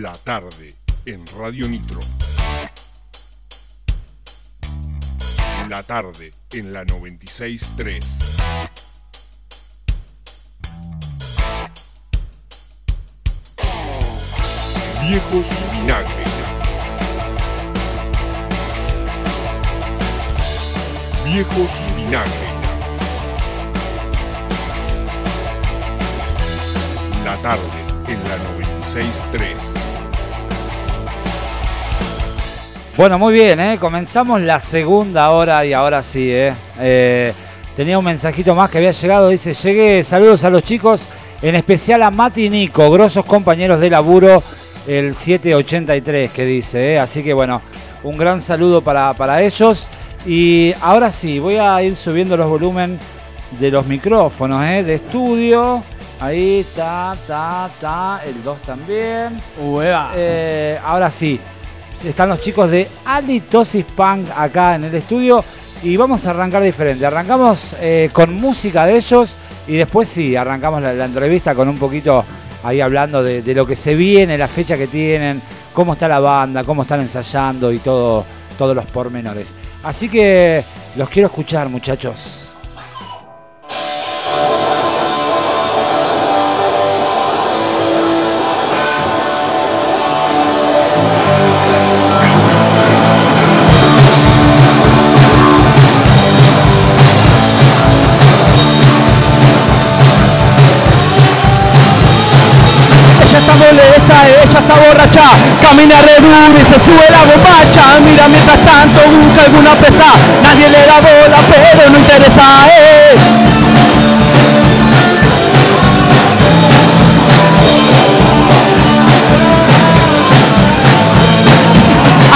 La tarde en Radio Nitro. La tarde en la 96.3. Viejos vinagres. Viejos vinagres. La tarde en la 96.3. Bueno, muy bien, ¿eh? comenzamos la segunda hora y ahora sí. ¿eh? Eh, tenía un mensajito más que había llegado, dice, llegué, saludos a los chicos, en especial a Mati y Nico, grosos compañeros de laburo, el 783 que dice. ¿eh? Así que bueno, un gran saludo para, para ellos. Y ahora sí, voy a ir subiendo los volúmenes de los micrófonos ¿eh? de estudio. Ahí está, está, está, el 2 también. Ahora sí, están los chicos de Alitosis Punk acá en el estudio y vamos a arrancar diferente. Arrancamos eh, con música de ellos y después sí, arrancamos la, entrevista con un poquito ahí hablando de, de lo que se viene, la fecha que tienen, cómo está la banda, cómo están ensayando y todo, todos los pormenores. Así que los quiero escuchar, muchachos. Ella está borracha, camina re y se sube la bombacha. Mira mientras tanto busca alguna presa, nadie le da bola pero no interesa. Eh.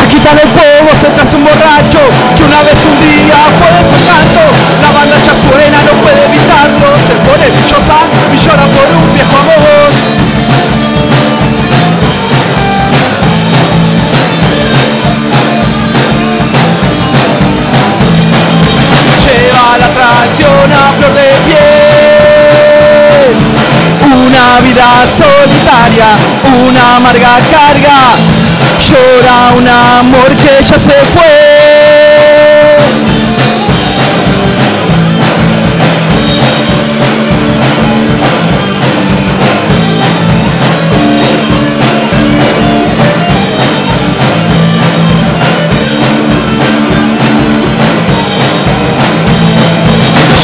Aquí está el fuego, se un borracho que una vez un día fue su canto. La banda ya suena, no puede evitarlo, se pone dichosa y llora por un viejo amor. La traición a flor de piel. Una vida solitaria, una amarga carga, llora un amor que ya se fue.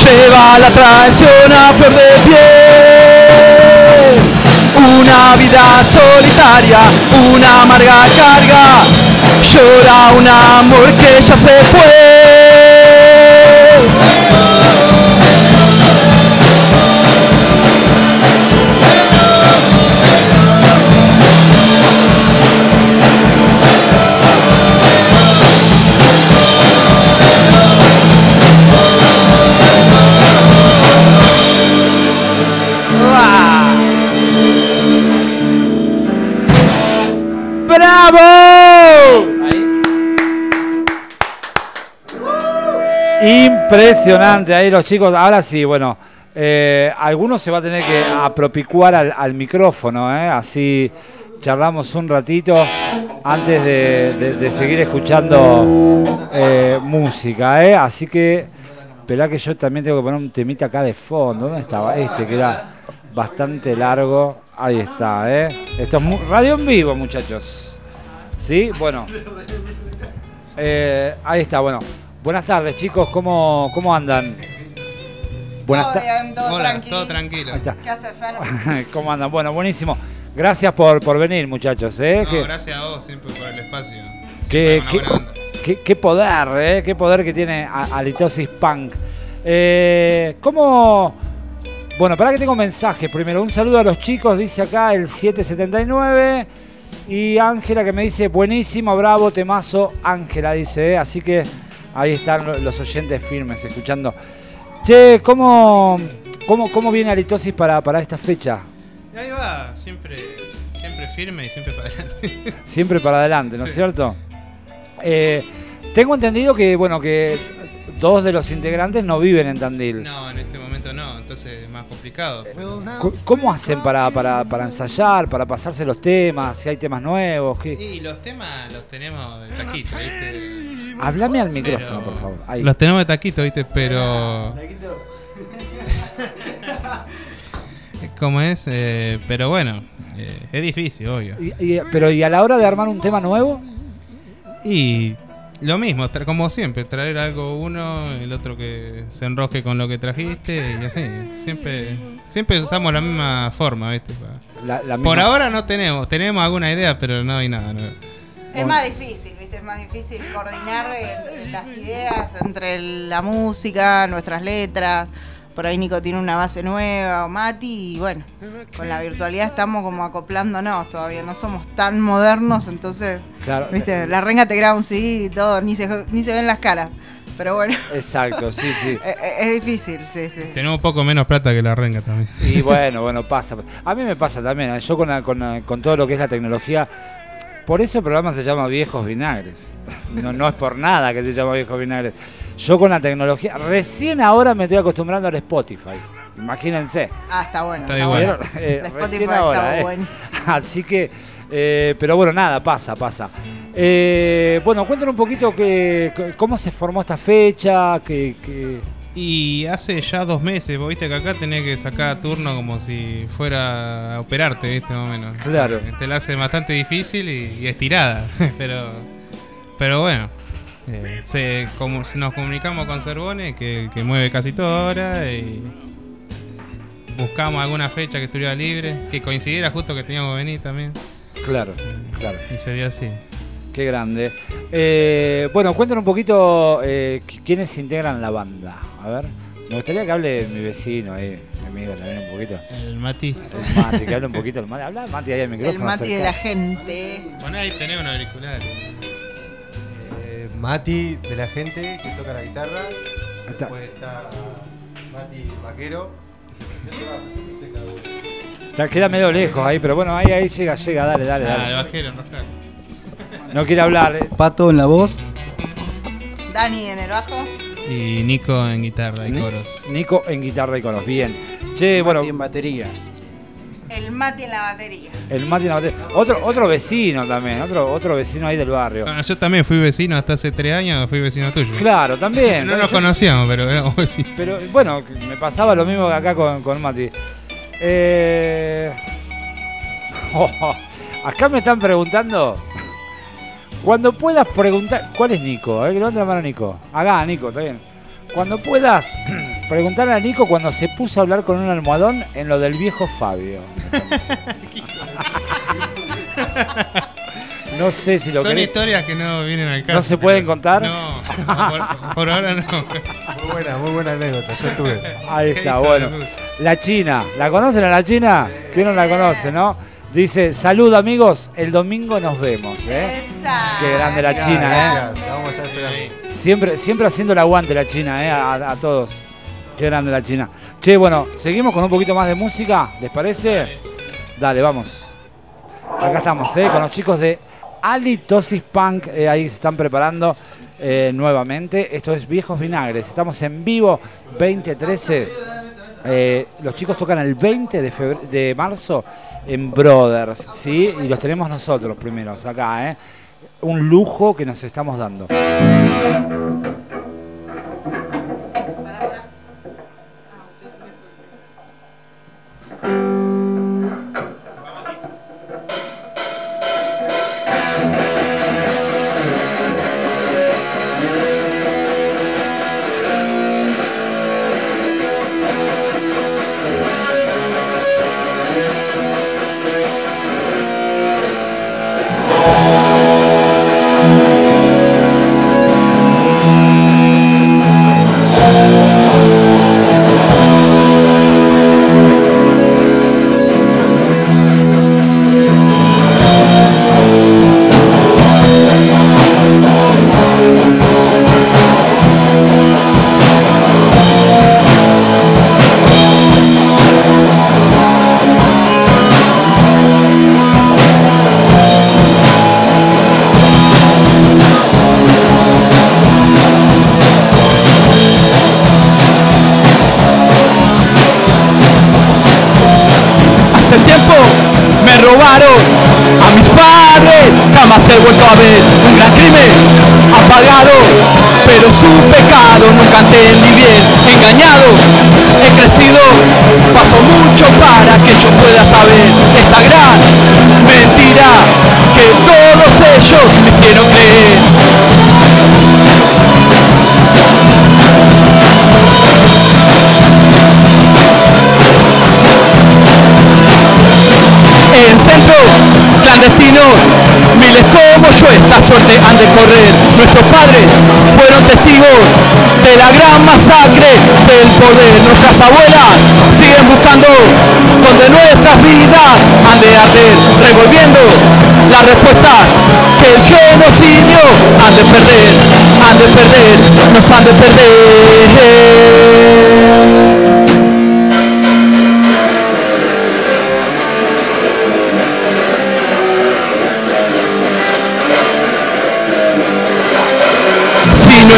Lleva la traición a flor de piel. Una vida solitaria, una amarga carga, llora un amor que ya se fue. Impresionante, ahí los chicos, ahora sí, bueno, eh, algunos se va a tener que apropicuar al, micrófono, ¿eh? así charlamos un ratito antes de, seguir escuchando eh, música, ¿eh? así que, esperá que yo también tengo que poner un temita acá de fondo, ¿dónde estaba? Este que era bastante largo, ahí está, ¿eh? Esto es radio en vivo, muchachos. ¿Sí? Bueno. Ahí está, bueno. Buenas tardes, chicos. ¿Cómo, cómo andan? Buenas Todo bien, todo Hola, tranquilo. todo tranquilo. Ahí está. ¿Qué hace Fer? ¿Cómo andan? Bueno, buenísimo. Gracias por, por venir, muchachos. ¿eh? No, Que- gracias a vos siempre por el espacio. qué, qué- poder, ¿eh? Qué poder que tiene a- Alitosis Punk. Eh, ¿Cómo...? Bueno, para que tengo mensajes. Primero, un saludo a los chicos, dice acá el 779. Y Ángela que me dice, buenísimo, bravo, temazo. Ángela dice, ¿eh? así que ahí están lo- los oyentes firmes escuchando. Che, ¿cómo, cómo, cómo viene Alitosis para, para esta fecha? Ahí va, siempre, siempre firme y siempre para adelante. Siempre para adelante, ¿no es Sí. cierto? Eh, tengo entendido que, bueno, que dos de los integrantes no viven en Tandil. No, en este momento no, entonces es más complicado. Co- ¿Cómo hacen para, para, para ensayar, para pasarse los temas? Si hay temas nuevos. ¿qué? Y los temas los tenemos de taquito, ¿viste? Háblame al micrófono, Pero- por favor. Ahí. Los tenemos de taquito, ¿viste? Pero. ¿Cómo es? Eh, pero bueno, eh, es difícil, obvio. Y- y- pero ¿y a la hora de armar un tema nuevo? Y lo mismo, como siempre, traer algo uno, el otro que se enroje con lo que trajiste y así. Siempre, siempre usamos la misma forma, ¿viste? Pa- La- la Por misma- ahora no tenemos, tenemos alguna idea, pero no hay nada nuevo. Es más difícil, ¿viste? Es más difícil coordinar eh, las ideas entre la música, nuestras letras. Por ahí Nico tiene una base nueva, o Mati, y bueno, con la virtualidad estamos como acoplándonos todavía, no somos tan modernos, entonces, Claro. ¿viste? La renga te graba un CD y todo, ni se, ni se ven las caras. Pero bueno, Exacto, sí, sí. es, es difícil, sí, sí. Tenemos un poco menos plata que la renga también. Y bueno, bueno, pasa. A mí me pasa también. ¿eh? Yo con, la- con, la- con todo lo que es la tecnología. Por eso el programa se llama Viejos Vinagres. No, no es por nada que se llama Viejos Vinagres. Yo con la tecnología. Recién ahora me estoy acostumbrando al Spotify. Imagínense. Ah, está bueno. Está Está bueno. ¿Vieron? Eh, La Spotify ahora, está eh. buenísimo. Así que. eh, pero bueno, nada, pasa, pasa. Eh, bueno, cuéntanos un poquito que, cómo se formó esta fecha. Que, que- Y hace ya dos meses, vos viste que acá tenés que sacar turno como si fuera a operarte, viste, más o menos. Claro. Eh, Te la hace bastante difícil y, y estirada, pero pero bueno. eh, se, como, nos comunicamos con Cervone, que mueve casi todo ahora, y buscamos alguna fecha que estuviera libre, que coincidiera justo que teníamos que venir también, Claro, claro. y se dio así. Qué grande. Eh, bueno, cuéntanos un poquito eh, qui- quiénes integran la banda. A ver, me gustaría que hable mi vecino ahí, mi amigo también un poquito. El Mati. El Mati, que hable un poquito el Mati. Habla Mati ahí al micrófono. El Mati de la gente. Bueno, ahí tenés un auricular. Eh, Mati de la gente que toca la guitarra. Ahí está. Después está Mati Vaquero. que se. Está- Queda medio lejos ahí, pero bueno, ahí, ahí llega, llega, dale, dale, Ah, el dale. vaquero, enroscar. No quiere hablar. eh. Pato en la voz. Dani en el bajo. Y Nico en guitarra y Ni- coros. Nico en guitarra y coros. Bien. Che, bueno, Mati en batería. El Mati en la batería. el Mati en la batería. Otro, otro vecino también, otro, otro vecino ahí del barrio. Ah, yo también fui vecino hasta hace tres años, fui vecino tuyo. Claro, también. No nos Yo- conocíamos, pero éramos vecinos. Pero bueno, me pasaba lo mismo que acá con, con Mati. Eh, oh, acá me están preguntando. Cuando puedas preguntar. ¿Cuál es Nico? Eh? Que levante la mano Nico. Acá, Nico, está bien. Cuando puedas preguntarle a Nico cuando se puso a hablar con un almohadón en lo del viejo Fabio. No sé si lo Son querés. historias que no vienen al caso. ¿No se pueden contar? No, por, por ahora no. Muy buena, muy buena anécdota. Yo estuve. Ahí está, bueno. La China, ¿la conocen a la China? ¿Quién no la conoce, no? Dice, salud amigos, el domingo nos vemos, ¿eh? Qué grande la China, ¿eh? grande. Gracias, la vamos a estar esperando. Siempre, siempre haciendo el aguante la China, ¿eh? A, a todos. Qué grande la China. Che, bueno, seguimos con un poquito más de música, ¿les parece? Dale, vamos. Acá estamos, ¿eh? Con los chicos de Alitosis Punk, eh, ahí se están preparando eh, nuevamente. Esto es Viejos Vinagres, estamos en vivo 2013. Eh, los chicos tocan el 20 de, de marzo en Brothers, ¿sí? Y los tenemos nosotros primeros acá, ¿eh? Un lujo que nos estamos dando. Pasó mucho para que yo pueda saber esta gran mentira que todos ellos me hicieron creer. en centros clandestinos. Miles como yo esta suerte han de correr. Nuestros padres fueron testigos de la gran masacre del poder. Nuestras abuelas siguen buscando donde nuestras vidas han de arder, revolviendo las respuestas que el genocidio han de perder, han de perder, nos han de perder.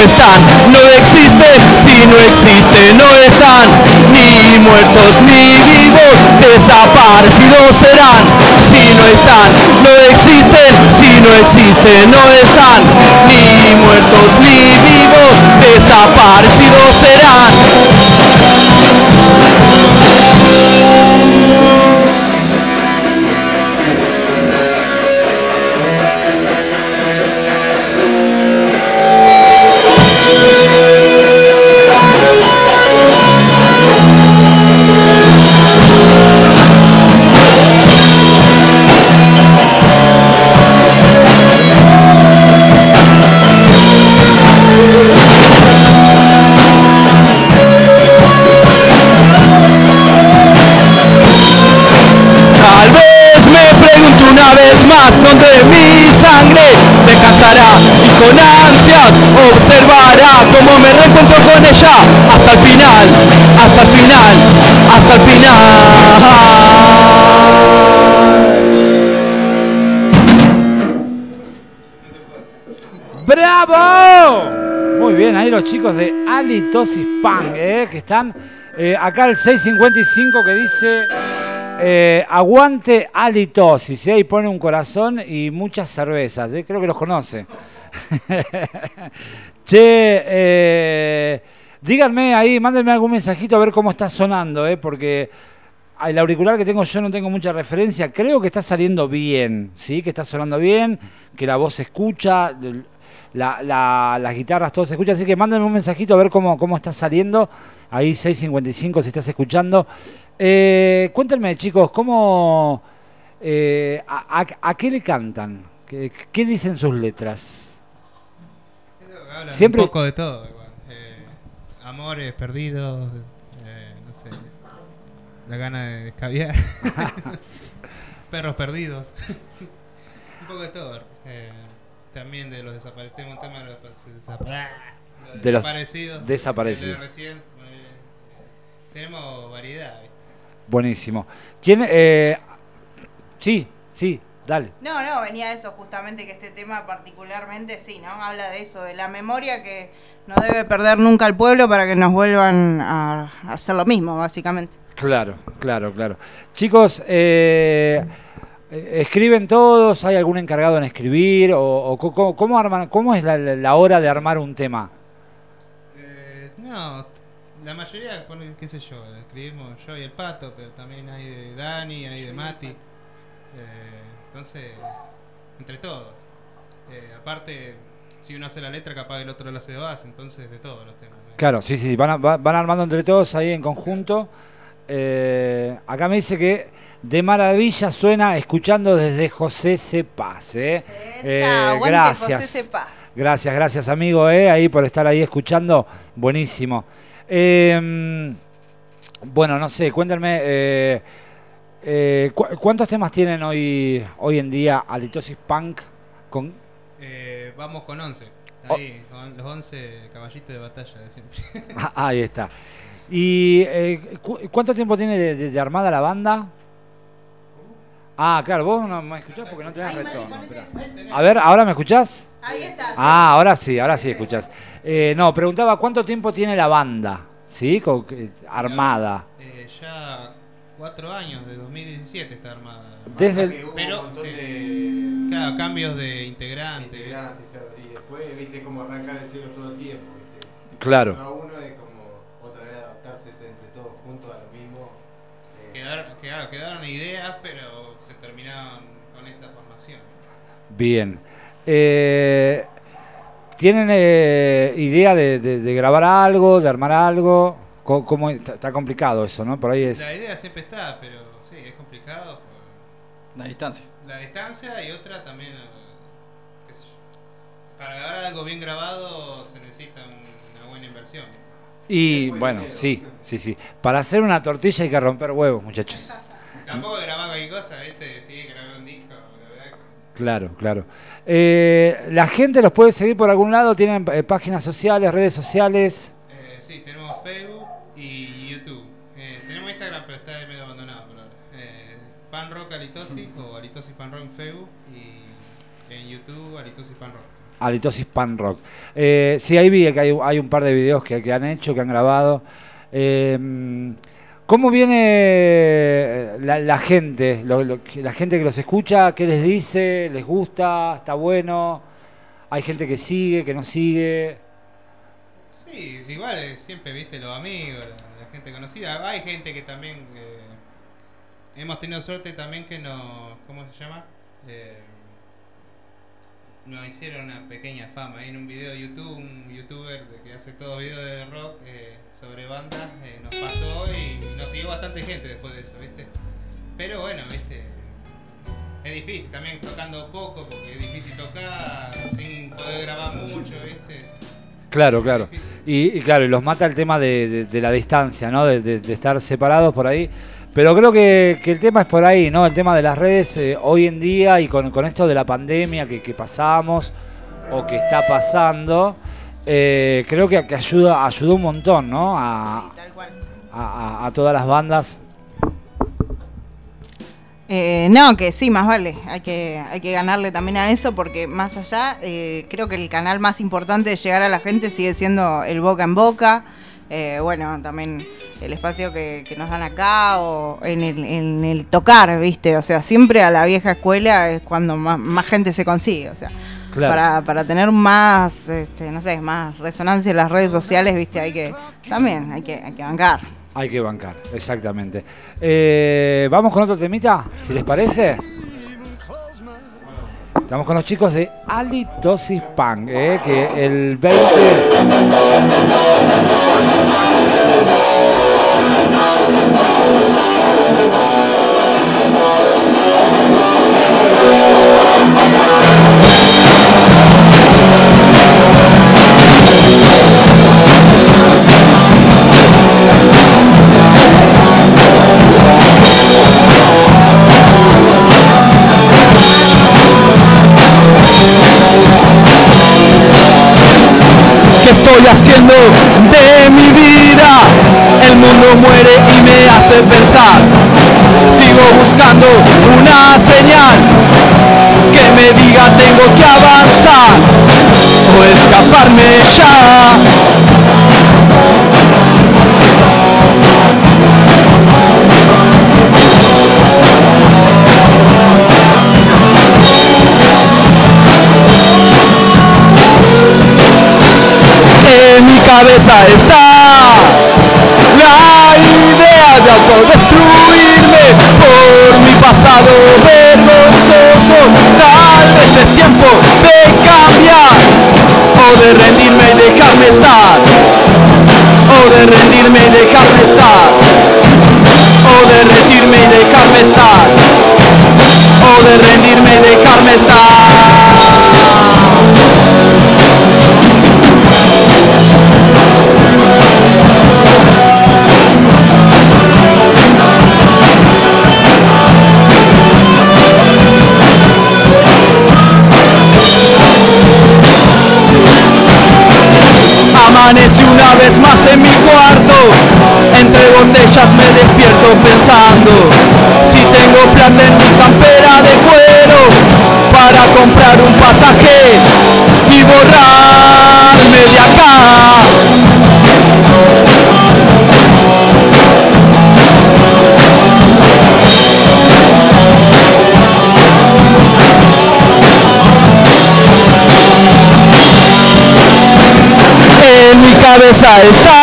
Están, no existen, si no existen, no están, ni muertos ni vivos, desaparecidos serán, si no están, no existen, si no existen, no están, ni muertos ni vivos, desaparecidos serán. Observará cómo me reencuentro con ella hasta el final, hasta el final, hasta el final. ¡Bravo! Muy bien, ahí los chicos de Alitosis Punk, eh, que están eh, acá el 655 que dice eh, aguante halitosis, y ahí pone un corazón y muchas cervezas, eh, creo que los conoce. che, eh, díganme ahí, mándenme algún mensajito a ver cómo está sonando, eh, porque el auricular que tengo yo no tengo mucha referencia, creo que está saliendo bien, ¿sí? que está sonando bien, que la voz se escucha, la- la- las guitarras todo se escucha, así que mándenme un mensajito a ver cómo, cómo está saliendo, ahí 655 si estás escuchando. Eh, cuéntenme chicos, ¿cómo, eh, a qué le cantan? ¿Qué, qué dicen sus letras? Hablan Siempre- un poco de todo. igual. Eh, amores perdidos, eh, no sé, la gana de escabiar, perros perdidos, un poco de todo. Eh, también de los desaparecidos, tengo un tema de los, desapa- los De los desaparecidos. desaparecidos. el de recién, eh, tenemos variedad. ¿viste? Buenísimo. ¿Quién? Eh, sí, sí, dale. No, no, venía de eso justamente que este tema particularmente sí, ¿no? Habla de eso, de la memoria que no debe perder nunca el pueblo para que nos vuelvan a hacer lo mismo, básicamente. Claro, claro, claro. Chicos, eh, ¿escriben todos? ¿Hay algún encargado en escribir? ¿O, o co- cómo, cómo arman, cómo es la, la hora de armar un tema? Eh, no, la mayoría, pone, qué sé yo, escribimos yo y el pato, pero también hay de Dani, hay de Mati. Eh, entonces, entre todos. Eh, aparte, si uno hace la letra, capaz el otro la hace de base, entonces de todos los temas. ¿no? Claro, sí, sí, van, a- van armando entre todos ahí en conjunto. Eh, acá me dice que de maravilla suena escuchando desde José Cepaz. ¿eh? Eh, gracias. José Cepaz. Gracias, gracias amigo, eh, ahí por estar ahí escuchando. Buenísimo. Eh, bueno, no sé, cuéntenme, eh, cu- ¿cuántos temas tienen hoy, hoy en día Alitosis Punk? Con, Eh, vamos con 11. Oh. Ahí, con los 11 caballitos de batalla de siempre. Ah, ahí está. ¿Y eh, cu- cuánto tiempo tiene de, de- de armada la banda? Ah, claro, vos no me escuchás porque no tenés retorno. A ver, ¿ahora me escuchás? Ahí está. sí. Ah, ahora sí, ahora sí escuchás. Eh, no, preguntaba cuánto tiempo tiene la banda, ¿sí? Armada. Eh, ya cuatro años, de 2017 está armada. Desde el- hubo Pero, un montón sí. de Claro, cambios de integrantes. integrantes, claro. Y después, viste, como arrancar de cero todo el tiempo, viste. Claro. Uno a uno es como otra vez adaptarse entre todos juntos a lo mismo. eh, Quedar- quedaron, quedaron ideas, pero se terminaron con esta formación. Bien. Eh, ¿Tienen eh, idea de, de- de grabar algo, de armar algo? ¿Cómo, está, está complicado eso, ¿no? Por ahí es... La idea siempre está, pero sí, es complicado por La distancia. la distancia y otra también, qué sé yo. Para grabar algo bien grabado se necesita un- una buena inversión. Y Buen bueno, sí, sí, sí. Para hacer una tortilla hay que romper huevos, muchachos. Tampoco grabar cualquier cosa, ¿viste? Sí, grabé un disco, Claro, claro. Eh, la gente los puede seguir por algún lado, tienen eh, páginas sociales, redes sociales. Pan Rock en Facebook y en YouTube Alitosis Pan Rock. Alitosis Pan Rock. Eh, sí, ahí vi que hay, hay un par de videos que, que han hecho, que han grabado. Eh, ¿Cómo viene eh, la, la gente? Lo- lo que- la gente que los escucha, ¿qué les dice? ¿Les gusta? ¿Está bueno? ¿Hay gente que sigue, que no sigue? Sí, igual eh, siempre viste los amigos, la, la gente conocida. Hay gente que también eh, hemos tenido suerte también que nos, ¿cómo se llama? Eh, nos hicieron una pequeña fama. En un video de YouTube, un youtuber de que hace todo videos de rock eh, sobre bandas, eh, nos pasó y nos siguió bastante gente después de eso, ¿viste? Pero bueno, ¿viste? Es difícil, también tocando poco, porque es difícil tocar sin poder grabar mucho, ¿viste? Claro, claro. Y, y claro, y los mata el tema de, de- de la distancia, ¿no? De estar separados por ahí. Pero creo que, el tema es por ahí, ¿no? El tema de las redes eh, hoy en día y con, esto de la pandemia que, pasamos o que está pasando, eh, creo que, que ayuda, ayudó un montón, ¿no? Sí, A, tal cual. a todas las bandas. Eh, no, que sí, más vale. Hay que, hay que ganarle también a eso porque más allá, eh, creo que el canal más importante de llegar a la gente sigue siendo el boca en boca. Eh, bueno, también el espacio que, que nos dan acá o en el, en el tocar, ¿viste? O sea, siempre a la vieja escuela es cuando más, más gente se consigue. O sea, Claro. para, para tener más, este, no sé, más resonancia en las redes sociales, ¿viste? Hay que, también hay que, hay que bancar. Hay que bancar, exactamente. Eh, Vamos con otro temita, si les parece. Estamos con los chicos de Alitosis Punk, eh, que el 20... haciendo de mi vida? El mundo muere y me hace pensar. Sigo buscando una señal que me diga tengo que avanzar o escaparme ya. Cabeza está la idea de autodestruirme por mi pasado vergonzoso. Tal vez es tiempo de cambiar o de rendirme y dejarme estar. O de rendirme y dejarme estar. O de rendirme y dejarme estar. O de rendirme y dejarme estar. Vez más en mi cuarto, entre botellas me despierto pensando si tengo plata en mi campera de cuero para comprar un pasaje y borrarme de acá. Cabeza está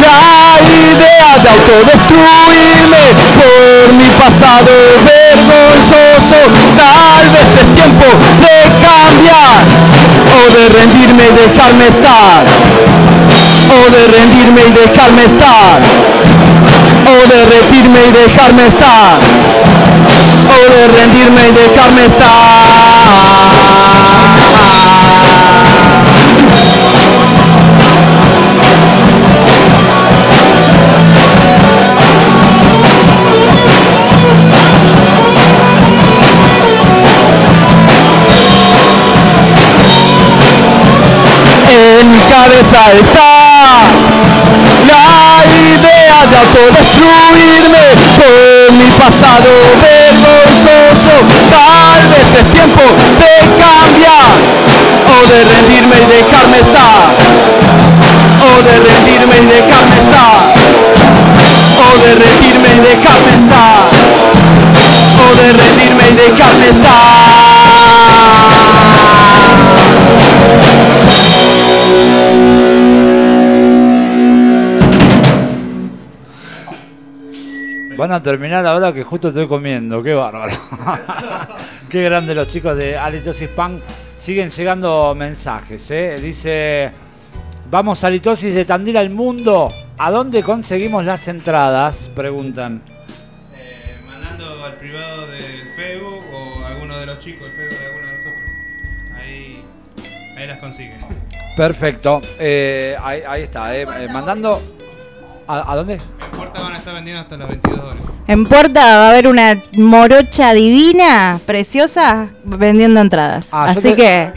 la idea de autodestruirme por mi pasado vergonzoso. Tal vez es tiempo de cambiar o de rendirme y dejarme estar. O de rendirme y dejarme estar. O de rendirme y dejarme estar. O de rendirme y dejarme estar. Cabeza está la idea de autodestruirme por mi pasado vergonzoso. Tal vez es tiempo de cambiar o de rendirme y dejarme estar. O de rendirme y dejarme estar. O de rendirme y dejarme estar. O de rendirme y dejarme estar. Van a terminar ahora que justo estoy comiendo, qué bárbaro. qué grande los chicos de Halitosis Punk. Siguen llegando mensajes, ¿eh? Dice, vamos Halitosis de Tandil al mundo. ¿A dónde conseguimos las entradas? Preguntan. Eh, mandando al privado del Facebook o a alguno de los chicos, el Facebook de alguno de nosotros. Ahí, ahí las consiguen. Perfecto. Eh, ahí, ahí está, eh, eh, mandando... ¿A, a dónde? En Puerta van a estar vendiendo hasta las 22 horas. En Puerta va a haber una morocha divina, preciosa, vendiendo entradas. Ah, Así te- que,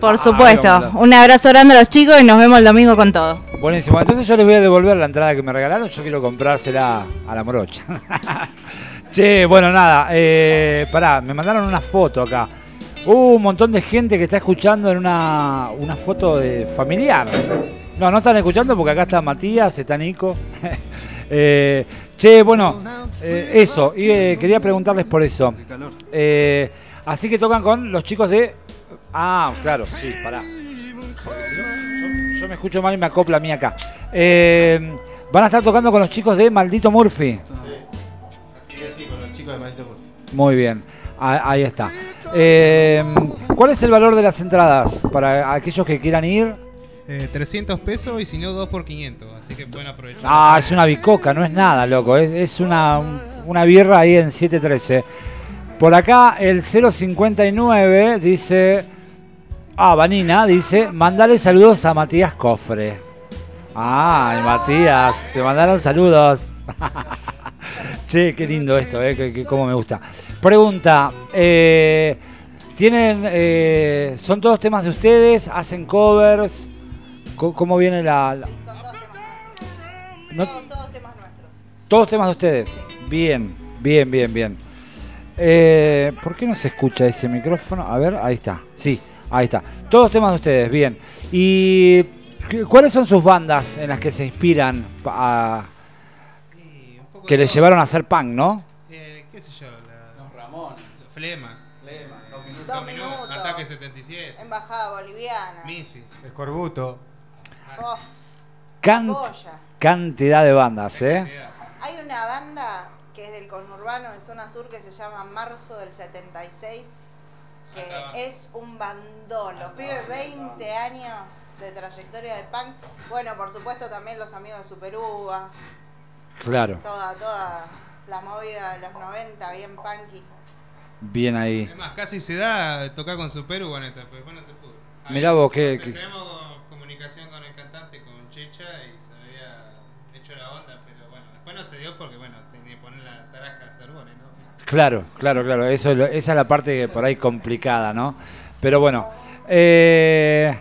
por Ah, supuesto, un abrazo grande a los chicos y nos vemos el domingo con todo. Buenísimo. Entonces yo les voy a devolver la entrada que me regalaron. Yo quiero comprársela a la morocha. che, bueno, nada. Eh, pará, me mandaron una foto acá. Hubo un montón de gente que está escuchando en una, una foto de familiar. No, no están escuchando porque acá está Matías, está Nico. Eh, che, bueno, eh, eso. Y eh, quería preguntarles por eso. Eh, así que tocan con los chicos de... Ah, claro, sí, pará. Yo, yo me escucho mal y me acopla a mí acá. Van a estar tocando con los chicos de Maldito Murphy. Así sí, con los chicos de Manito Murphy. Muy bien, ahí está. ¿Cuál es el valor de las entradas para aquellos que quieran ir? Eh, 300 pesos y si no 2 por 500, así que pueden aprovechar. Ah, es una bicoca, no es nada, loco. Es, es una, un- una birra ahí en 713. Por acá el 059 dice... Ah, Vanina dice, mandale saludos a Matías Cofre. Ay, Matías, te mandaron saludos. che, qué lindo esto, eh, que- cómo me gusta. Pregunta, eh, ¿tienen, eh, son todos temas de ustedes? ¿Hacen covers? Co- ¿Cómo viene la...? la- No- Todos temas nuestros. todos temas de ustedes. Bien, bien, bien, bien. Eh, ¿Por qué no se escucha ese micrófono? A ver, ahí está. Sí, ahí está. Todos temas de ustedes, bien. ¿Y cuáles son sus bandas en las que se inspiran a- Y un poco que les todo. llevaron a hacer punk, no? Eh, ¿Qué sé yo? La, Los Ramones. Flema. Flema. Dos minutos. Dos Dos minutos. Ataque 77. Embajada boliviana. Miffy. Escorbuto. Oh, Can- Goya. cantidad de bandas, ¿eh? Hay una banda que es del conurbano de zona sur que se llama Marzo del 76, que es un bandón. Los pibes 20 años de trayectoria de punk. Bueno, por supuesto también los amigos de Super Uva, Claro, toda, toda la movida de los 90, bien punky. bien ahí. Es más, casi se da tocar con Super Hugo, neta, pero después no se pudo. Ahí, Mirá vos, qué- Tenemos comunicación con el cantante, con Checha, y se había hecho la onda, pero bueno, después no se dio porque, bueno, tenía que poner la tarasca a Cervone, ¿no? Claro, claro, claro. Eso, esa es la parte que por ahí complicada, ¿no? Pero bueno, eh,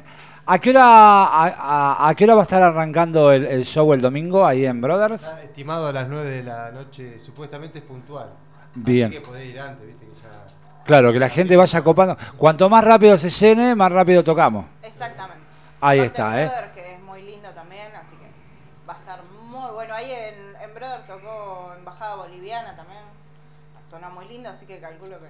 ¿a, qué hora, a, a- a qué hora va a estar arrancando el, el show el domingo ahí en Brothers? Está estimado a las 9 de la noche, supuestamente es puntual. Bien. Así que podés ir antes, viste que ya. Claro, que la gente vaya copando. Cuanto más rápido se llene, más rápido tocamos. Exactamente. Ahí Aparte está, ¿eh? Brother, que es muy lindo también, así que va a estar muy bueno. Ahí en, en Brother tocó Embajada Boliviana también. Suena muy lindo, así que calculo que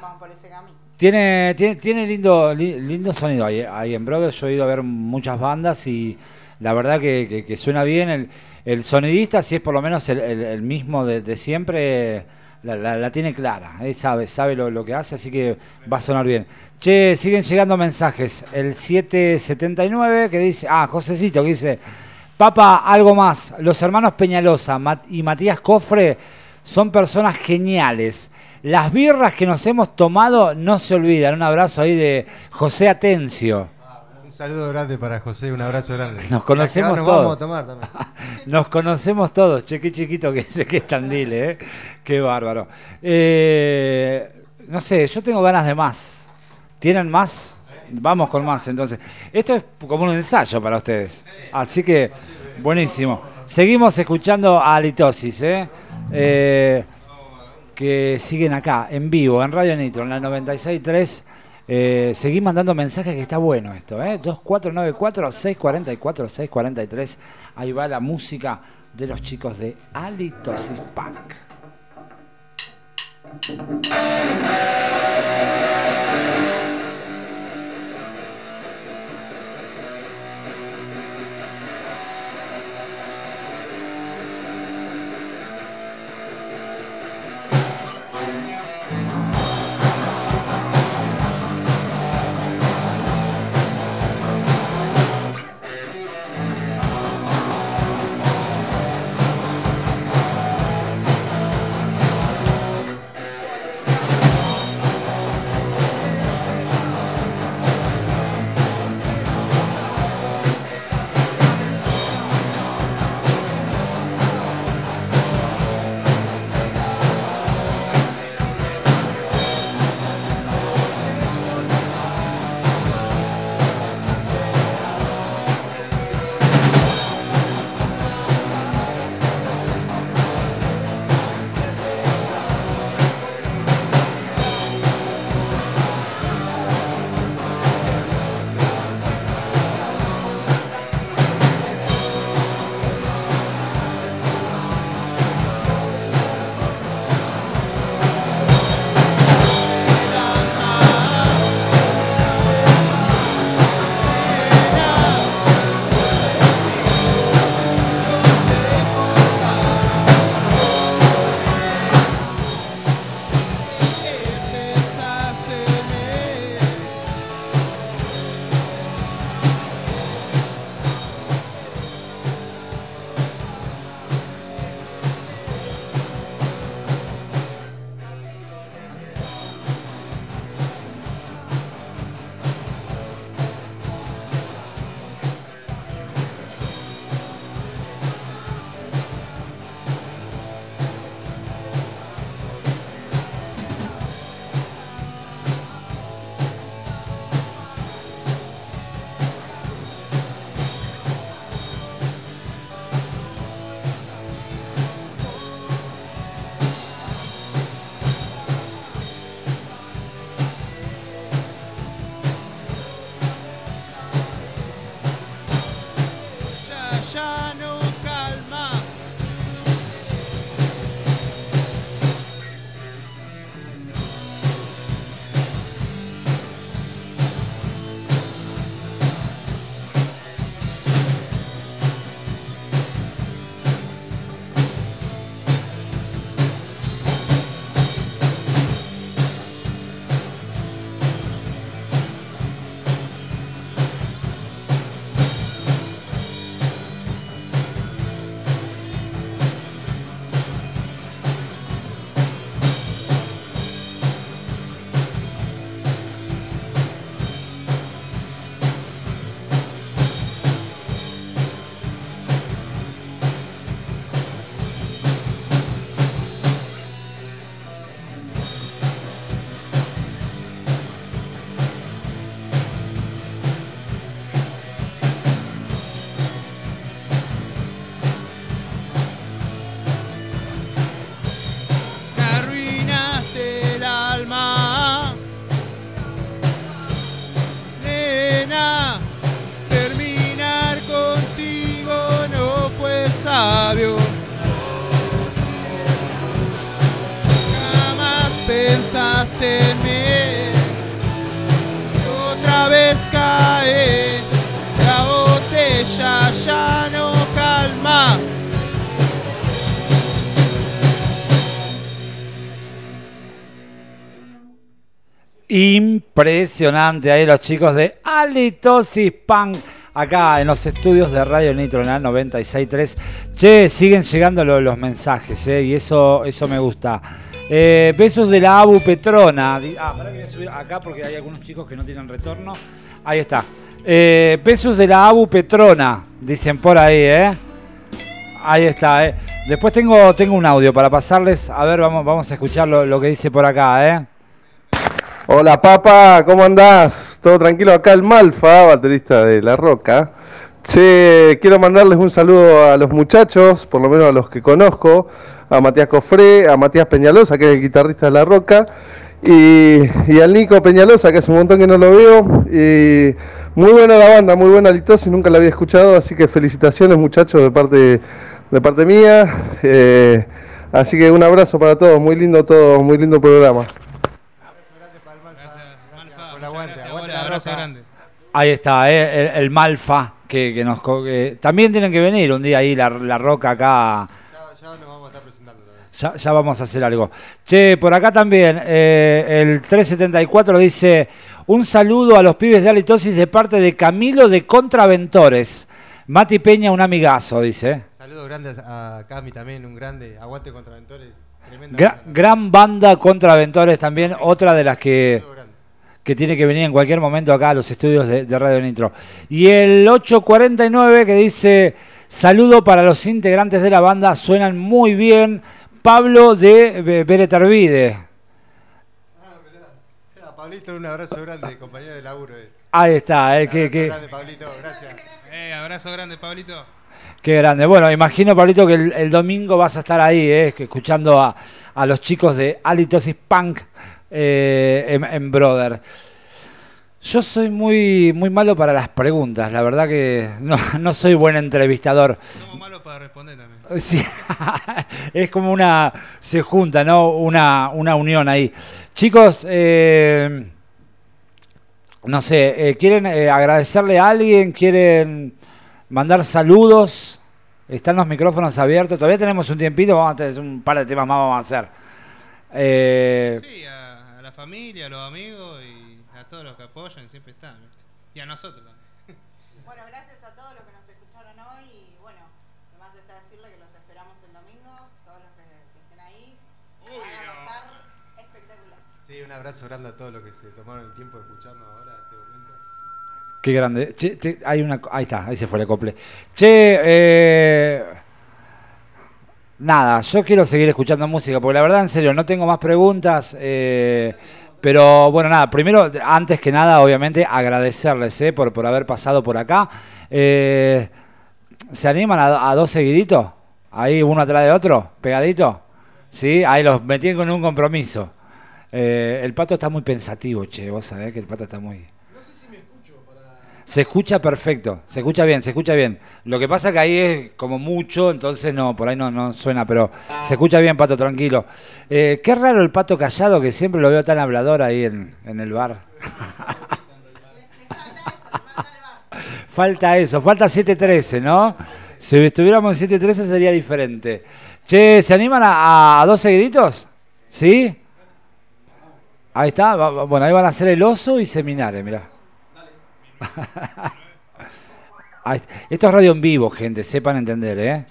vamos por ese camino. Tiene, tiene, tiene lindo, li- lindo sonido ahí, ahí en Brothers. Yo he ido a ver muchas bandas y la verdad que, que- que suena bien. El, el sonidista, si es por lo menos el, el- el mismo de, de siempre, la, tiene clara. Él sabe, sabe lo, lo que hace, así que va a sonar bien. Che, siguen llegando mensajes. El 779 que dice, ah, Josecito que dice, Papa, algo más. Los hermanos Peñalosa y Matías Cofre son personas geniales. Las birras que nos hemos tomado no se olvidan. Un abrazo ahí de José Atencio. Un saludo grande para José, un abrazo grande. Nos conocemos nos todos. vamos a tomar también. Nos conocemos todos. Che, qué chiquito que es, que es Tandile, ¿eh? Qué bárbaro. Eh, no sé, yo tengo ganas de más. ¿Tienen más? Vamos con más entonces. Esto es como un ensayo para ustedes. Así que, buenísimo. Seguimos escuchando a Litosis, ¿eh? Eh, que siguen acá, en vivo, en Radio Nitro, en la 96.3. Eh, seguí mandando mensajes que está bueno esto, ¿eh? 2494-644-643. Ahí va la música de los chicos de Alitosis Punk. Impresionante ahí los chicos de Alitosis Punk. Acá en los estudios de Radio Nitro en el 96.3. Che, siguen llegando lo- los mensajes, eh, y eso, eso me gusta. Eh, besos de la Abu Petrona. Ah, pará que voy a subir acá porque hay algunos chicos que no tienen retorno. Ahí está. Eh, besos de la Abu Petrona, dicen por ahí, ¿eh? Ahí está, ¿eh? Después tengo, tengo un audio para pasarles. A ver, vamos, vamos a escuchar lo, lo que dice por acá, ¿eh? Hola papá, ¿cómo andás? ¿Todo tranquilo? Acá el Malfa, baterista de La Roca. Che, quiero mandarles un saludo a los muchachos, por lo menos a los que conozco, a Matías Cofré, a Matías Peñalosa, que es el guitarrista de La Roca, y, y al Nico Peñalosa, que hace un montón que no lo veo. Y muy buena la banda, muy buena litosis, nunca la había escuchado, así que felicitaciones muchachos de parte, de parte mía. Eh, así que un abrazo para todos, muy lindo todo, muy lindo programa. Aguante, aguante la abrazo grande. Ahí está, eh, el, el Malfa, que, que nos... que también tienen que venir un día ahí, la, la roca acá. Ya, ya nos vamos a estar presentando también. Ya, ya vamos a hacer algo. Che, por acá también, eh, el 374 dice, un saludo a los pibes de Alitosis de parte de Camilo de Contraventores. Mati Peña, un amigazo, dice. Saludos grandes a Cami también, un grande. Aguante contra Ventores. Tremenda Gra- banda. gran banda Contraventores también, otra de las que... Que tiene que venir en cualquier momento acá a los estudios de, de Radio Nitro. Y el 849 que dice, saludo para los integrantes de la banda, suenan muy bien. Pablo de Be- Beretarvide. Ah, mirá. Pablito, un abrazo grande, compañero de laburo. Eh. Ahí está, eh, qué, Abrazo qué- grande, Pablito, gracias. Eh, abrazo grande, Pablito. qué grande. Bueno, imagino, Pablito, que el, el domingo vas a estar ahí, eh, escuchando a, a los chicos de Alitosis Punk eh, en, en Brother. Yo soy muy, muy malo para las preguntas, la verdad que no, no soy buen entrevistador. Somos malos para responder también. Sí, es como una, se junta, ¿no? Una, una unión ahí. Chicos, eh, no sé, eh, ¿quieren eh, agradecerle a alguien? ¿Quieren mandar saludos? Están los micrófonos abiertos. Todavía tenemos un tiempito, vamos a tener un par de temas más vamos a hacer. Eh, Sí, la familia, a los amigos y a todos los que apoyan, siempre están. ¿viste? Y a nosotros también. Bueno, gracias a todos los que nos escucharon hoy y bueno, además está decirle que los esperamos el domingo, todos los que, que estén ahí. Van a pasar espectacular. Sí, un abrazo grande a todos los que se tomaron el tiempo de escucharnos ahora, en este momento. Qué grande. Che, te- hay una, ahí está, ahí se fue el acople. Che, eh, nada, yo quiero seguir escuchando música, porque la verdad, en serio, no tengo más preguntas. eh, pero bueno, nada, primero, antes que nada, obviamente, agradecerles eh, por, por haber pasado por acá. Eh, ¿Se animan a, dos seguiditos? Ahí uno atrás de otro, pegadito. ¿Sí? Ahí los metí con un compromiso. El pato está muy pensativo, che, vos sabés que el pato está muy... Se escucha perfecto, se escucha bien, se escucha bien. Lo que pasa que ahí es como mucho, entonces no, por ahí no, no suena, pero se escucha bien, Pato, tranquilo. Eh, qué raro el Pato callado, que siempre lo veo tan hablador ahí en, en el bar. falta eso, falta 713, ¿no? Si estuviéramos en 713 sería diferente. Che, ¿se animan a, dos seguiditos? ¿Sí? Ahí está, bueno, ahí van a hacer el oso y seminares, mirá. Esto es radio en vivo, gente, sepan entender, ¿eh?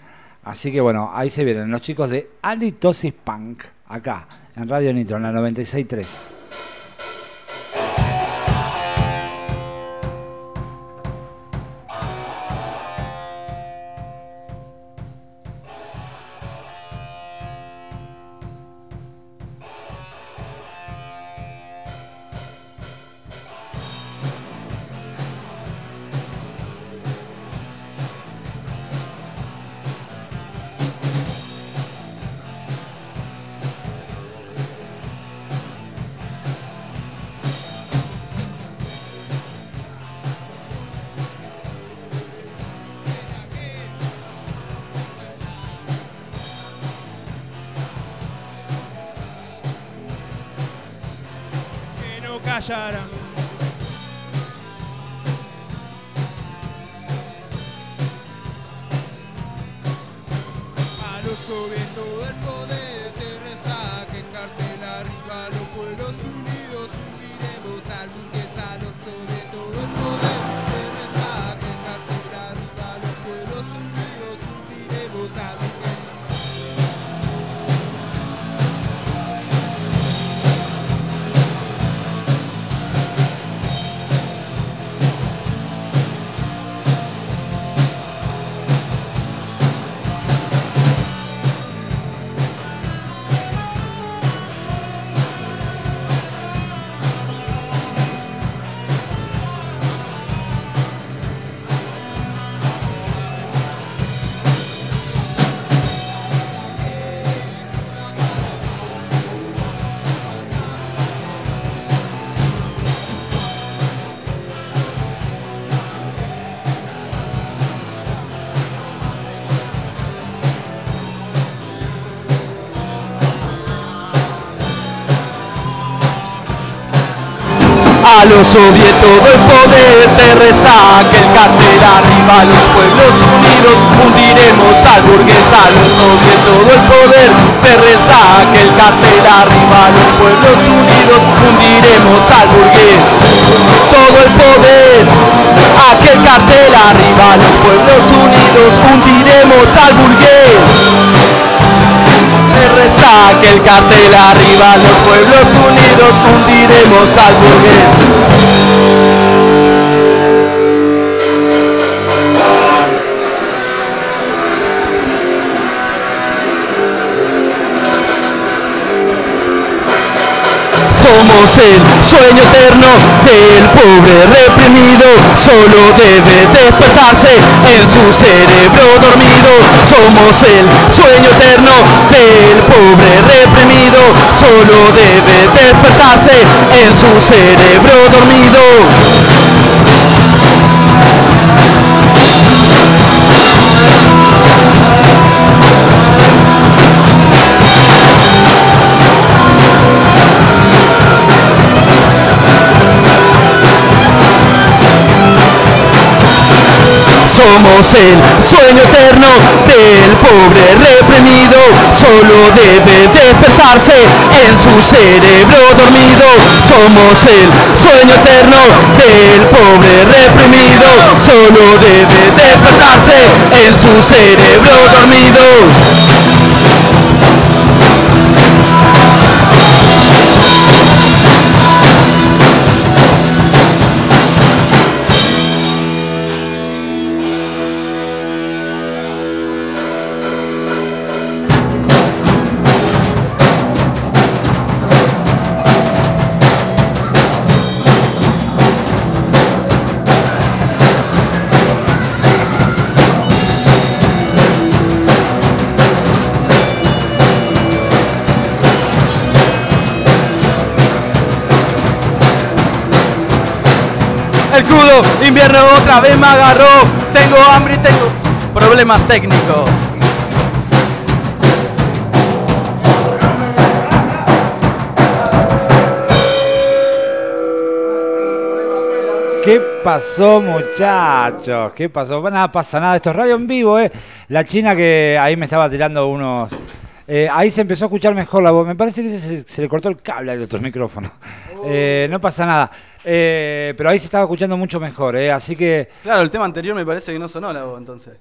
Así que bueno, ahí se vienen los chicos de Alitosis Punk, acá, en Radio Nitro, en la 96.3. A los soviets todo el poder te resaca el cartel arriba los pueblos unidos hundiremos al burgués. A los soviets todo el poder te resaca el cartel arriba los pueblos unidos hundiremos al burgués. Todo el poder aquel cartel arriba los pueblos unidos hundiremos al burgués te el cartel arriba, los pueblos unidos hundiremos al burgués. Somos el sueño eterno del pobre reprimido, solo debe despertarse en su cerebro dormido. Somos el sueño eterno del pobre reprimido, solo debe despertarse en su cerebro dormido. Somos el sueño eterno del pobre reprimido, solo debe despertarse en su cerebro dormido. Somos el sueño eterno del pobre reprimido, solo debe despertarse en su cerebro dormido. Otra vez me agarró. Tengo hambre y tengo problemas técnicos. ¿Qué pasó, muchachos? ¿Qué pasó? Nada pasa nada. Esto es radio en vivo, ¿eh? La china que ahí me estaba tirando unos. eh, ahí se empezó a escuchar mejor la voz. Me parece que se, se le cortó el cable al otro micrófono. Eh, no pasa nada. Eh, pero ahí se estaba escuchando mucho mejor, ¿eh? Así que Claro, el tema anterior me parece que no sonó la voz entonces.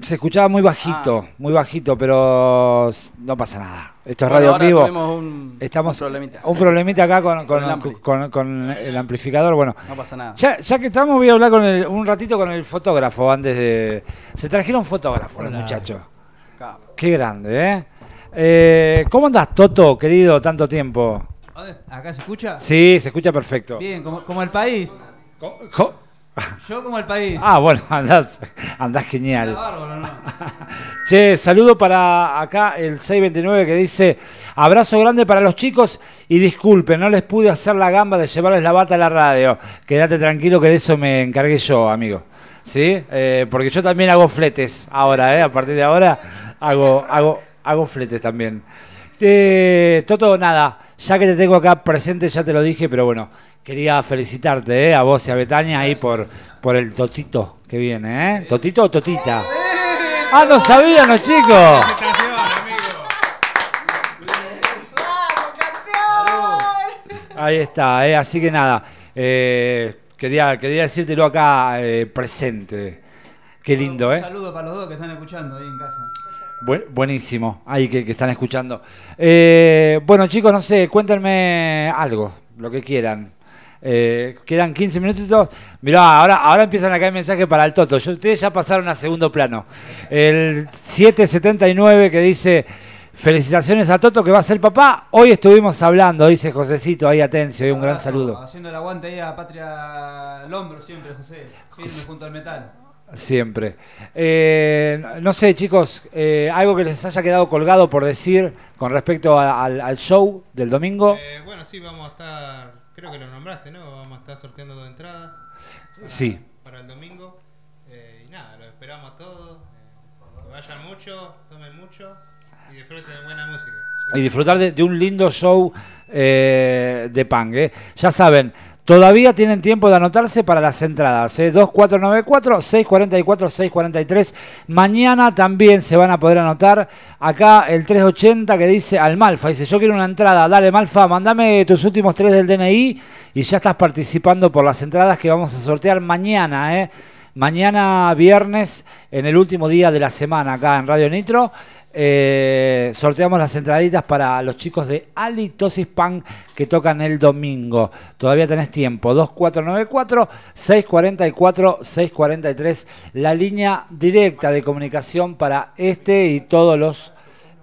se escuchaba muy bajito, Ah. muy bajito, pero no pasa nada. Esto es Bueno, radio en ahora vivo. un, Estamos un problemita. un problemita acá con, con- Con el ampli. con- con el amplificador. Bueno, No pasa nada. ya, ya que estamos, voy a hablar con el- un ratito con el fotógrafo antes de. Se trajeron fotógrafos los muchachos. Capo. Qué grande, ¿eh? Eh, ¿Cómo andás, Toto, querido? Tanto tiempo. ¿Dónde- ¿Acá se escucha? Sí, se escucha perfecto. Bien, como, como el país. Yo como el país. Ah, bueno, andás, andás genial. bárbaro, ¿no? Che, saludo para acá el 629 que dice, abrazo grande para los chicos y disculpen, no les pude hacer la gamba de llevarles la bata a la radio. Quédate tranquilo que de eso me encargué yo, amigo. ¿Sí? Eh, porque yo también hago fletes ahora, ¿eh? A partir de ahora hago, hago, hago fletes también. Eh, Toto, nada, ya que te tengo acá presente, ya te lo dije, pero bueno, quería felicitarte eh, a vos y a Betania ahí por, por el totito que viene, ¿eh? ¿Totito o totita? Ah, no sabían los chicos. Ahí está, ¿eh? así que nada, eh, quería, quería decírtelo acá eh, presente. Qué lindo, Un ¿eh? saludo para los dos que están escuchando ahí en casa. Bu- buenísimo, ahí que, que están escuchando. Eh, bueno, chicos, no sé, cuéntenme algo, lo que quieran. Eh, quedan 15 minutitos. Mirá, ahora, ahora empiezan a caer mensajes para el Toto. Yo- ustedes ya pasaron a segundo plano. El 779 que dice: Felicitaciones a Toto que va a ser papá. Hoy estuvimos hablando, dice Josecito, ahí atención, y un gran saludo. Haciendo el aguante ahí a Patria al hombro siempre, José. Firme junto al metal. Siempre. Eh, no sé, chicos, eh, algo que les haya quedado colgado por decir con respecto a- al, al show del domingo. Eh, bueno, sí, vamos a estar, creo que lo nombraste, ¿no? Vamos a estar sorteando dos entradas. para- Sí. Para el domingo. Y nada, lo esperamos a todos. que vayan mucho, tomen mucho y disfruten de buena música. y disfrutar de, de un lindo show de punk. eh. Ya saben, todavía tienen tiempo de anotarse para las entradas. eh. 2494-644-643. Mañana también se van a poder anotar. Acá el 380 que dice al Malfa. Dice, yo quiero una entrada. Dale, Malfa, mandame tus últimos tres del DNI y ya estás participando por las entradas que vamos a sortear mañana. eh. Mañana viernes, en el último día de la semana acá en Radio Nitro. Eh, sorteamos las entraditas para los chicos de Alitosis Punk que tocan el domingo. Todavía tenés tiempo. 2494-644-643. La línea directa de comunicación para este y todos los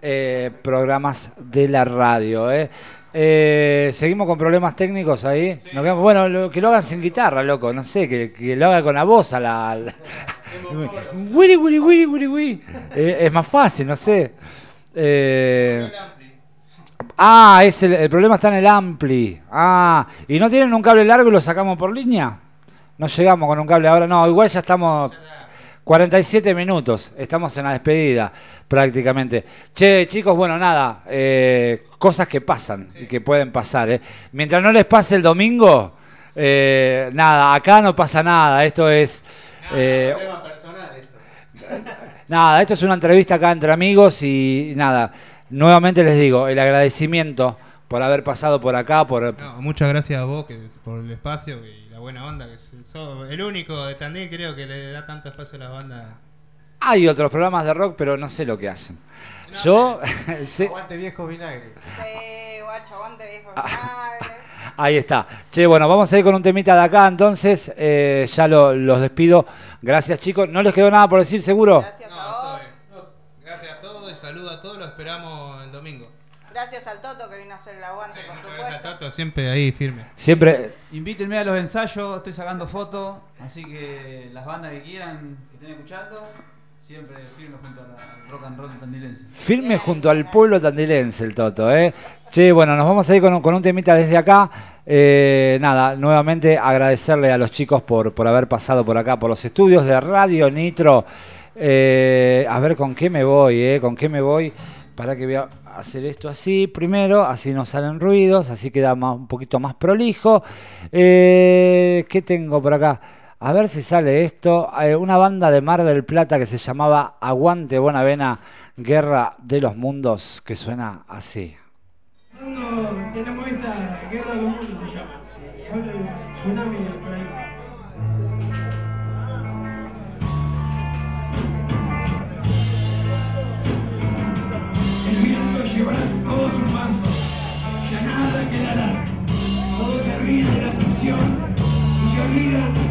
eh, programas de la radio. ¿eh? Eh, seguimos con problemas técnicos ahí. Nos quedamos- bueno, lo- que lo hagan sin guitarra, loco. No sé, que, que lo haga con la voz a la. la- Wiri, wiri, wiri, wiri, wiri. Eh, es más fácil, no sé. Eh, ah, es el, el problema está en el ampli. Ah, ¿y no tienen un cable largo y lo sacamos por línea? No llegamos con un cable ahora. No, igual ya estamos 47 minutos. Estamos en la despedida prácticamente. Che, chicos, bueno, nada. eh, cosas que pasan y que pueden pasar. eh. Mientras no les pase el domingo, eh, nada, acá no pasa nada. Esto es... eh, Nada, esto es una entrevista acá entre amigos y nada, nuevamente les digo, el agradecimiento por haber pasado por acá, por... No, muchas gracias a vos que, por el espacio y la buena onda. Que sos el único de Tandil, creo, que le da tanto espacio a la banda. Hay otros programas de rock, pero no sé lo que hacen. Yo... sé- Aguante viejo vinagre. Sí, guacho, aguante viejo. Ah. vinagre. Ahí está. Che, bueno, vamos a ir con un temita de acá, entonces eh, ya lo- los despido. Gracias chicos. ¿No les quedó nada por decir seguro? Gracias No, a todo vos. gracias a todos y saludo a todos. Lo esperamos el domingo. Gracias al Toto que vino a hacer el aguante, Sí, siempre ahí firme. Siempre... Invítenme a los ensayos, estoy sacando fotos, así que las bandas que quieran, que estén escuchando, siempre firme junto al rock and roll tandilense. Firme junto al pueblo tandilense el Toto, ¿eh? Che, bueno, nos vamos a ir con un, con un temita desde acá. Eh, nada, nuevamente agradecerle a los chicos por, por haber pasado por acá, por los estudios de Radio Nitro. Eh, a ver con qué me voy, ¿eh? Con qué me voy. Para que voy a hacer esto así primero, así no salen ruidos, así queda más, un poquito más prolijo. Eh, ¿Qué tengo por acá? A ver si sale esto. Eh, una banda de Mar del Plata que se llamaba Aguante Buenavena, Guerra de los Mundos, que suena así. Guerra de los mundos se llama. Todo su paso, ya nada quedará. Todos se ríen de la tensión y se olvidan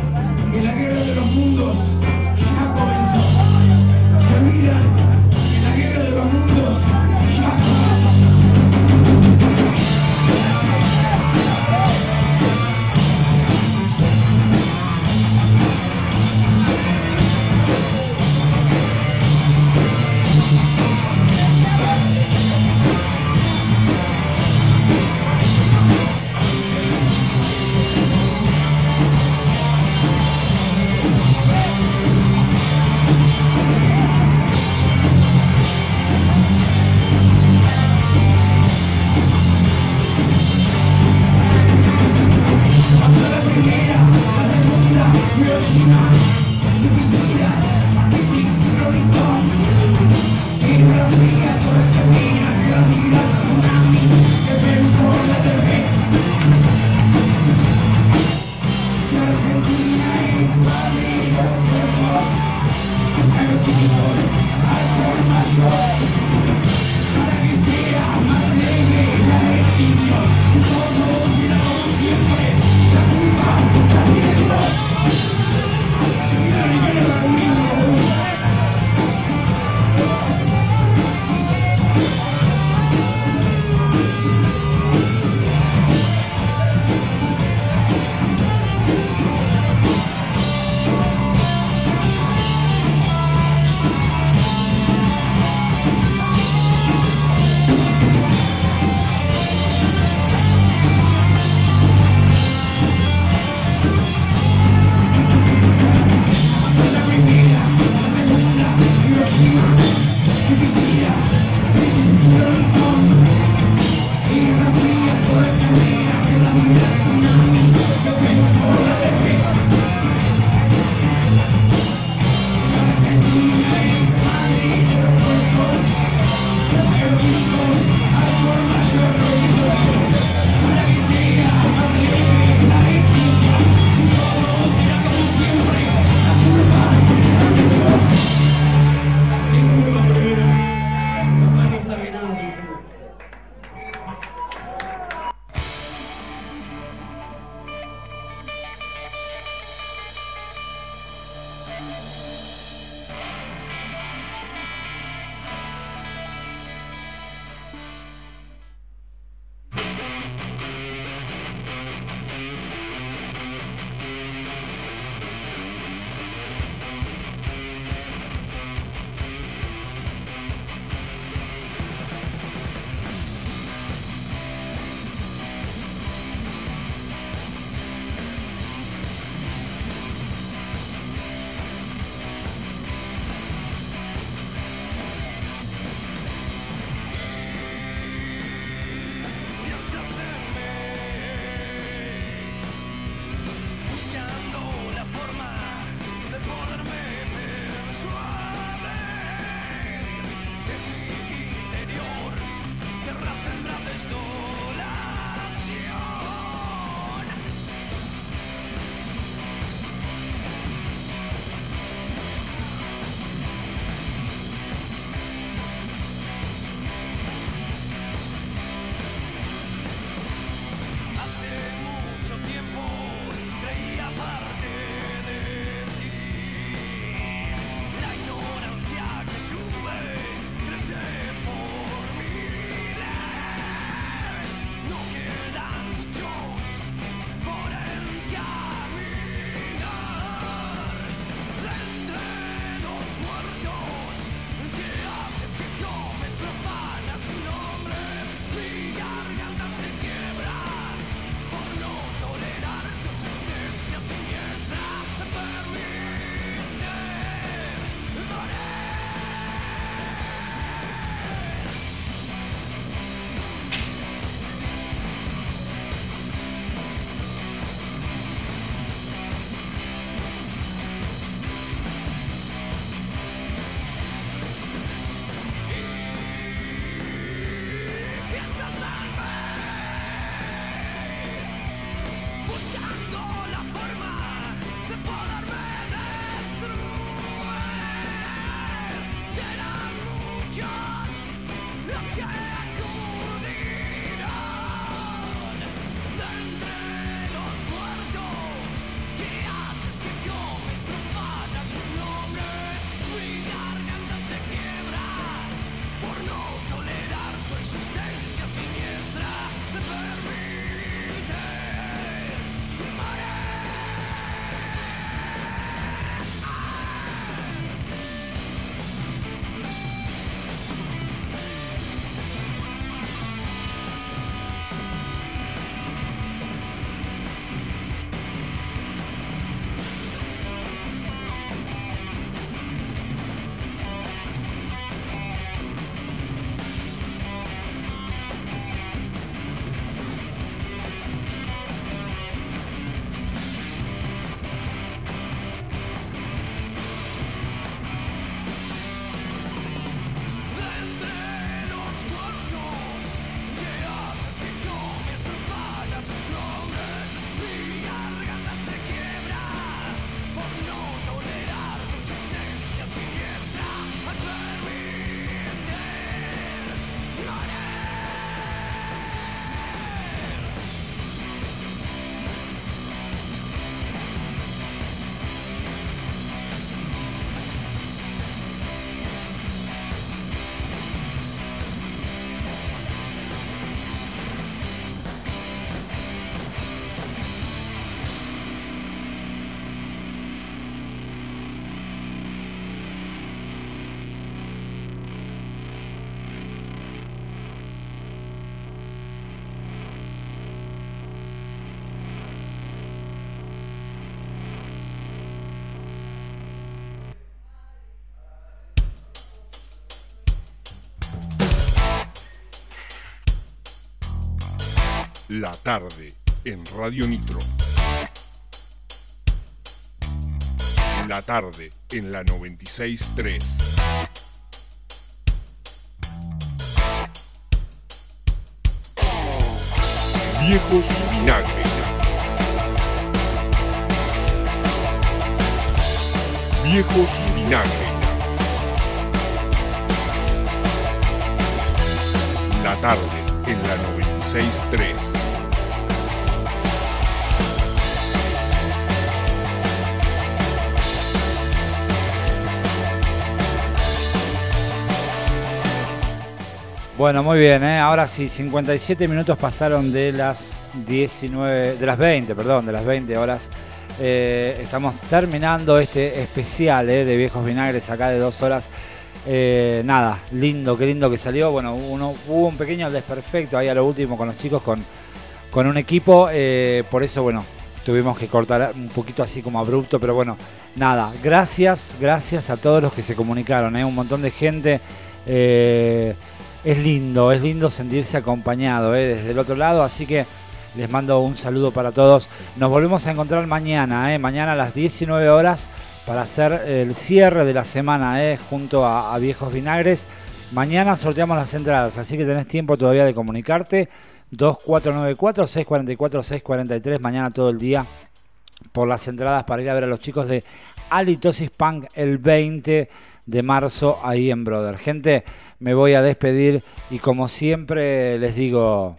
La tarde en Radio Nitro. La tarde en la 963. Viejos vinagres. Viejos vinagres. La tarde en la 963. Bueno, muy bien, ¿eh? ahora sí, 57 minutos pasaron de las 19, de las 20, perdón, de las 20 horas. Eh, estamos terminando este especial ¿eh? de Viejos Vinagres acá de dos horas. Nada, lindo, qué lindo que salió. Bueno, hubo un pequeño desperfecto ahí a lo último con los chicos, con, con un equipo. por eso, bueno, tuvimos que cortar un poquito así como abrupto, pero bueno, nada, gracias, gracias a todos los que se comunicaron, un montón de gente. Es lindo, es lindo sentirse acompañado ¿eh? desde el otro lado, así que les mando un saludo para todos. Nos volvemos a encontrar mañana, ¿eh? mañana a las 19 horas para hacer el cierre de la semana ¿eh? junto a, a Viejos Vinagres. Mañana sorteamos las entradas, así que tenés tiempo todavía de comunicarte. 2494-644-643, mañana todo el día por las entradas para ir a ver a los chicos de Alitosis Punk el 20 de marzo ahí en Brother. Gente, me voy a despedir y como siempre les digo,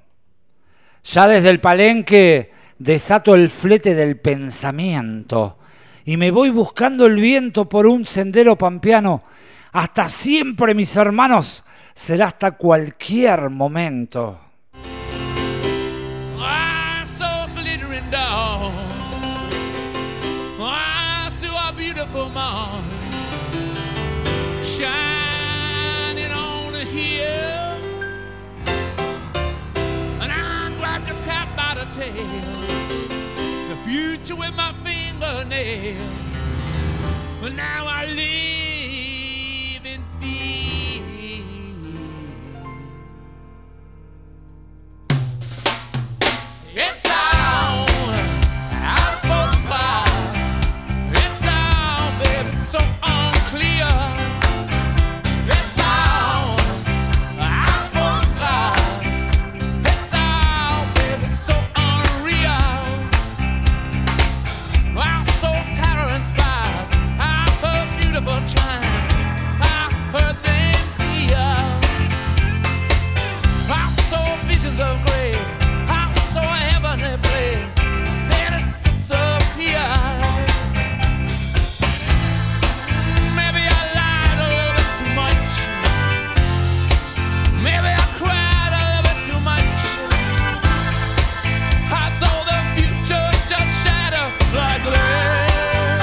ya desde el palenque desato el flete del pensamiento y me voy buscando el viento por un sendero pampeano. Hasta siempre, mis hermanos, será hasta cualquier momento. myself, but now I live.